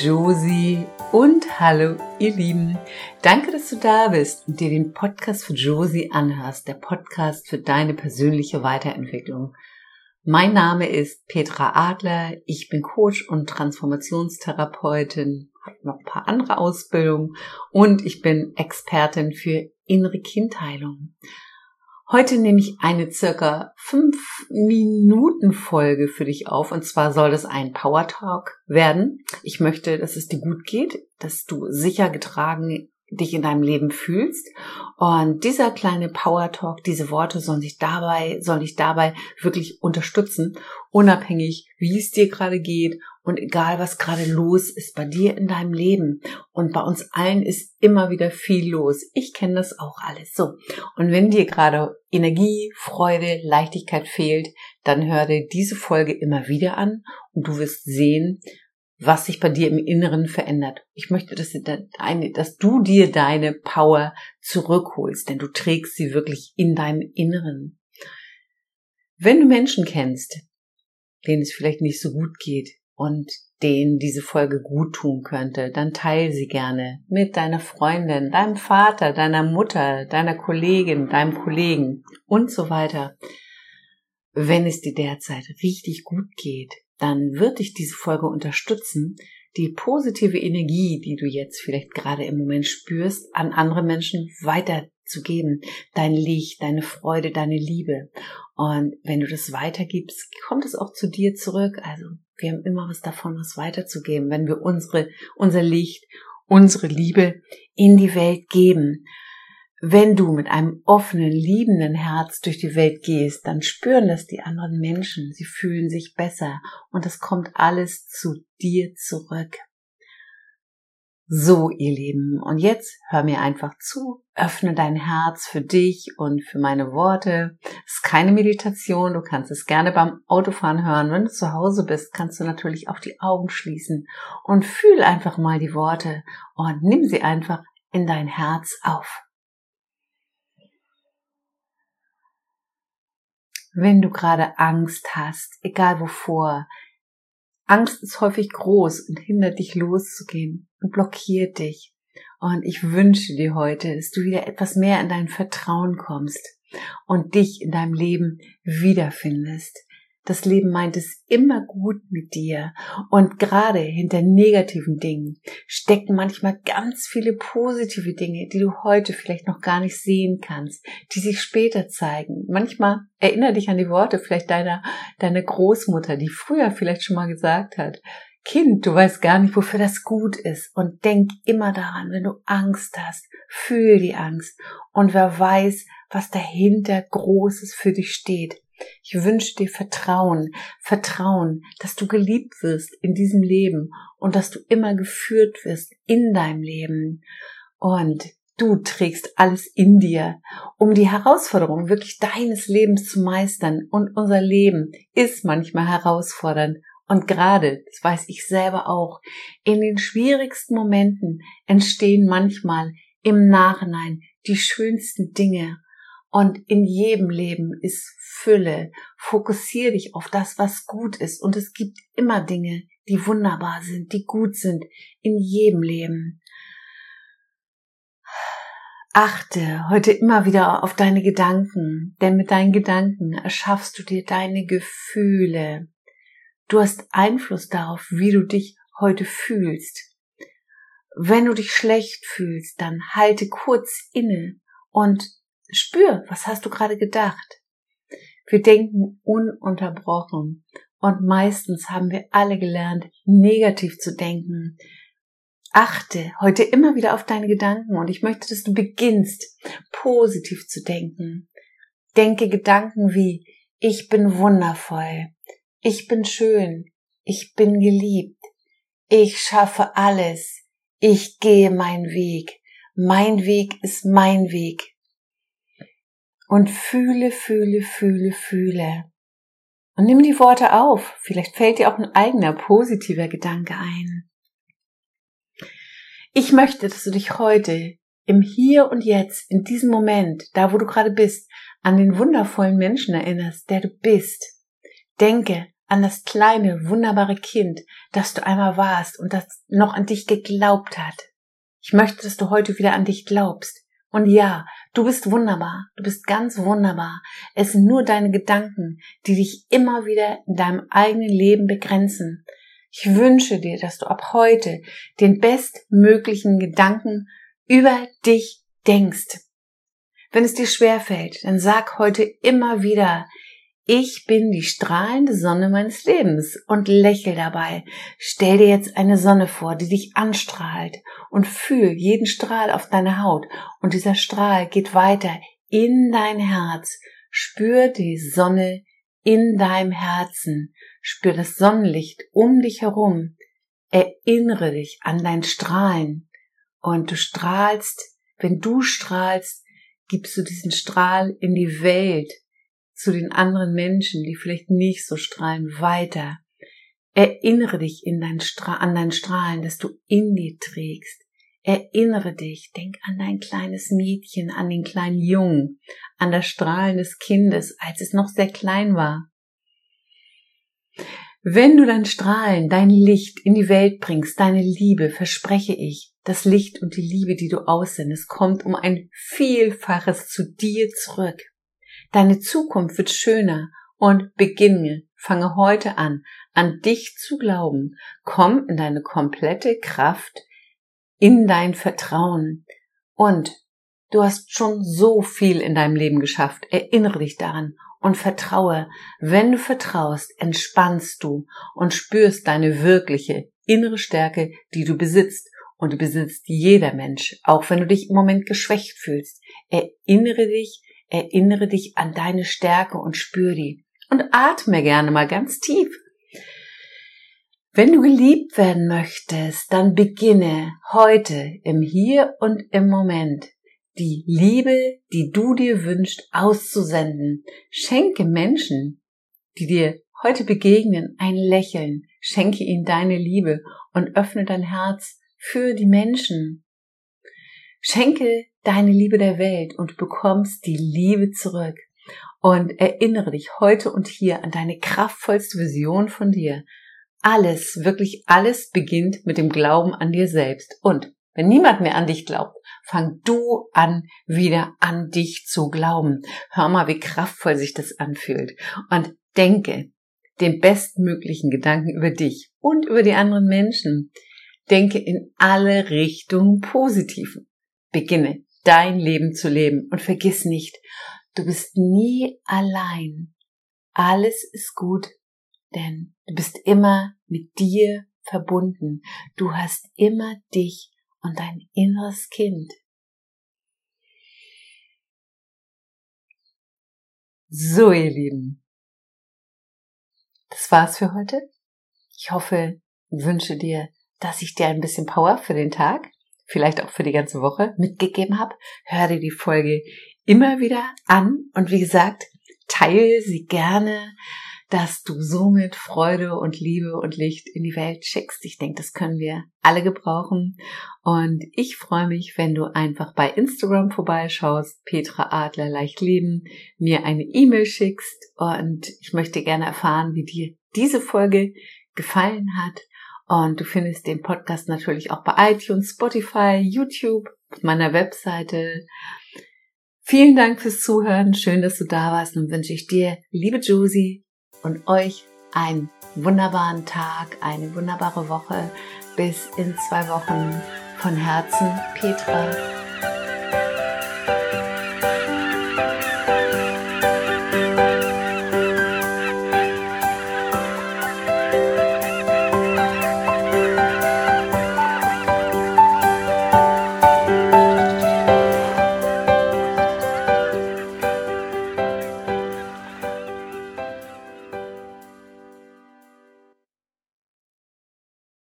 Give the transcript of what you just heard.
Josie und hallo ihr Lieben. Danke, dass du da bist und dir den Podcast für Josie anhörst, der Podcast für deine persönliche Weiterentwicklung. Mein Name ist Petra Adler, ich bin Coach und Transformationstherapeutin, habe noch ein paar andere Ausbildungen und ich bin Expertin für innere Kindheilung. Heute nehme ich eine circa fünf Minuten Folge für dich auf und zwar soll es ein Power Talk werden. Ich möchte, dass es dir gut geht, dass du sicher getragen dich in deinem Leben fühlst. Und dieser kleine Power Talk, diese Worte sollen sich dabei, sollen dich dabei wirklich unterstützen, unabhängig wie es dir gerade geht und egal was gerade los ist bei dir in deinem Leben. Und bei uns allen ist immer wieder viel los. Ich kenne das auch alles so. Und wenn dir gerade Energie, Freude, Leichtigkeit fehlt, dann hör dir diese Folge immer wieder an und du wirst sehen, was sich bei dir im Inneren verändert. Ich möchte, dass, du dir deine Power zurückholst, denn du trägst sie wirklich in deinem Inneren. Wenn du Menschen kennst, denen es vielleicht nicht so gut geht und denen diese Folge gut tun könnte, dann teile sie gerne mit deiner Freundin, deinem Vater, deiner Mutter, deiner Kollegin, deinem Kollegen und so weiter. Wenn es dir derzeit richtig gut geht, dann wird dich diese Folge unterstützen, die positive Energie, die du jetzt vielleicht gerade im Moment spürst, an andere Menschen weiterzugeben. Dein Licht, deine Freude, deine Liebe. Und wenn du das weitergibst, kommt es auch zu dir zurück. Also wir haben immer was davon, was weiterzugeben, wenn wir unsere, unser Licht, unsere Liebe in die Welt geben. Wenn du mit einem offenen, liebenden Herz durch die Welt gehst, dann spüren das die anderen Menschen. Sie fühlen sich besser und es kommt alles zu dir zurück. So, ihr Lieben, und jetzt hör mir einfach zu, öffne dein Herz für dich und für meine Worte. Es ist keine Meditation, du kannst es gerne beim Autofahren hören. Wenn du zu Hause bist, kannst du natürlich auch die Augen schließen und fühl einfach mal die Worte und nimm sie einfach in dein Herz auf. wenn du gerade Angst hast, egal wovor. Angst ist häufig groß und hindert dich loszugehen und blockiert dich. Und ich wünsche dir heute, dass du wieder etwas mehr in dein Vertrauen kommst und dich in deinem Leben wiederfindest. Das Leben meint es immer gut mit dir. Und gerade hinter negativen Dingen stecken manchmal ganz viele positive Dinge, die du heute vielleicht noch gar nicht sehen kannst, die sich später zeigen. Manchmal erinnere dich an die Worte vielleicht deiner, deiner Großmutter, die früher vielleicht schon mal gesagt hat, Kind, du weißt gar nicht, wofür das gut ist. Und denk immer daran, wenn du Angst hast, fühl die Angst. Und wer weiß, was dahinter Großes für dich steht. Ich wünsche dir Vertrauen, Vertrauen, dass du geliebt wirst in diesem Leben und dass du immer geführt wirst in deinem Leben. Und du trägst alles in dir, um die Herausforderung wirklich deines Lebens zu meistern. Und unser Leben ist manchmal herausfordernd. Und gerade, das weiß ich selber auch, in den schwierigsten Momenten entstehen manchmal im Nachhinein die schönsten Dinge und in jedem Leben ist Fülle. Fokussier dich auf das, was gut ist. Und es gibt immer Dinge, die wunderbar sind, die gut sind. In jedem Leben. Achte heute immer wieder auf deine Gedanken, denn mit deinen Gedanken erschaffst du dir deine Gefühle. Du hast Einfluss darauf, wie du dich heute fühlst. Wenn du dich schlecht fühlst, dann halte kurz inne und Spür, was hast du gerade gedacht? Wir denken ununterbrochen und meistens haben wir alle gelernt, negativ zu denken. Achte heute immer wieder auf deine Gedanken und ich möchte, dass du beginnst, positiv zu denken. Denke Gedanken wie, ich bin wundervoll, ich bin schön, ich bin geliebt, ich schaffe alles, ich gehe meinen Weg, mein Weg ist mein Weg, und fühle, fühle, fühle, fühle. Und nimm die Worte auf. Vielleicht fällt dir auch ein eigener positiver Gedanke ein. Ich möchte, dass du dich heute im Hier und Jetzt, in diesem Moment, da wo du gerade bist, an den wundervollen Menschen erinnerst, der du bist. Denke an das kleine, wunderbare Kind, das du einmal warst und das noch an dich geglaubt hat. Ich möchte, dass du heute wieder an dich glaubst. Und ja, du bist wunderbar, du bist ganz wunderbar. Es sind nur deine Gedanken, die dich immer wieder in deinem eigenen Leben begrenzen. Ich wünsche dir, dass du ab heute den bestmöglichen Gedanken über dich denkst. Wenn es dir schwerfällt, dann sag heute immer wieder, ich bin die strahlende Sonne meines Lebens und lächel dabei. Stell dir jetzt eine Sonne vor, die dich anstrahlt und fühl jeden Strahl auf deine Haut und dieser Strahl geht weiter in dein Herz. Spür die Sonne in deinem Herzen. Spür das Sonnenlicht um dich herum. Erinnere dich an dein Strahlen und du strahlst, wenn du strahlst, gibst du diesen Strahl in die Welt zu den anderen Menschen, die vielleicht nicht so strahlen, weiter. Erinnere dich in dein an dein Strahlen, das du in dir trägst. Erinnere dich, denk an dein kleines Mädchen, an den kleinen Jungen, an das Strahlen des Kindes, als es noch sehr klein war. Wenn du dein Strahlen, dein Licht in die Welt bringst, deine Liebe, verspreche ich, das Licht und die Liebe, die du aussendest, kommt um ein Vielfaches zu dir zurück. Deine Zukunft wird schöner und beginne, fange heute an, an dich zu glauben. Komm in deine komplette Kraft, in dein Vertrauen. Und du hast schon so viel in deinem Leben geschafft. Erinnere dich daran und vertraue. Wenn du vertraust, entspannst du und spürst deine wirkliche innere Stärke, die du besitzt. Und du besitzt jeder Mensch, auch wenn du dich im Moment geschwächt fühlst. Erinnere dich Erinnere dich an deine Stärke und spür die. Und atme gerne mal ganz tief. Wenn du geliebt werden möchtest, dann beginne heute im Hier und im Moment die Liebe, die du dir wünschst, auszusenden. Schenke Menschen, die dir heute begegnen, ein Lächeln. Schenke ihnen deine Liebe und öffne dein Herz für die Menschen. Schenke deine Liebe der Welt und bekommst die Liebe zurück. Und erinnere dich heute und hier an deine kraftvollste Vision von dir. Alles, wirklich alles beginnt mit dem Glauben an dir selbst. Und wenn niemand mehr an dich glaubt, fang du an, wieder an dich zu glauben. Hör mal, wie kraftvoll sich das anfühlt. Und denke den bestmöglichen Gedanken über dich und über die anderen Menschen. Denke in alle Richtungen positiv. Beginne dein Leben zu leben. Und vergiss nicht, du bist nie allein. Alles ist gut, denn du bist immer mit dir verbunden. Du hast immer dich und dein inneres Kind. So, ihr Lieben. Das war's für heute. Ich hoffe wünsche dir, dass ich dir ein bisschen Power für den Tag vielleicht auch für die ganze Woche mitgegeben habe. Hör dir die Folge immer wieder an und wie gesagt, teile sie gerne, dass du somit Freude und Liebe und Licht in die Welt schickst. Ich denke, das können wir alle gebrauchen. Und ich freue mich, wenn du einfach bei Instagram vorbeischaust, Petra Adler leicht leben, mir eine E-Mail schickst und ich möchte gerne erfahren, wie dir diese Folge gefallen hat und du findest den Podcast natürlich auch bei iTunes, Spotify, YouTube, meiner Webseite. Vielen Dank fürs Zuhören. Schön, dass du da warst und wünsche ich dir, liebe Josie, und euch einen wunderbaren Tag, eine wunderbare Woche. Bis in zwei Wochen. Von Herzen, Petra.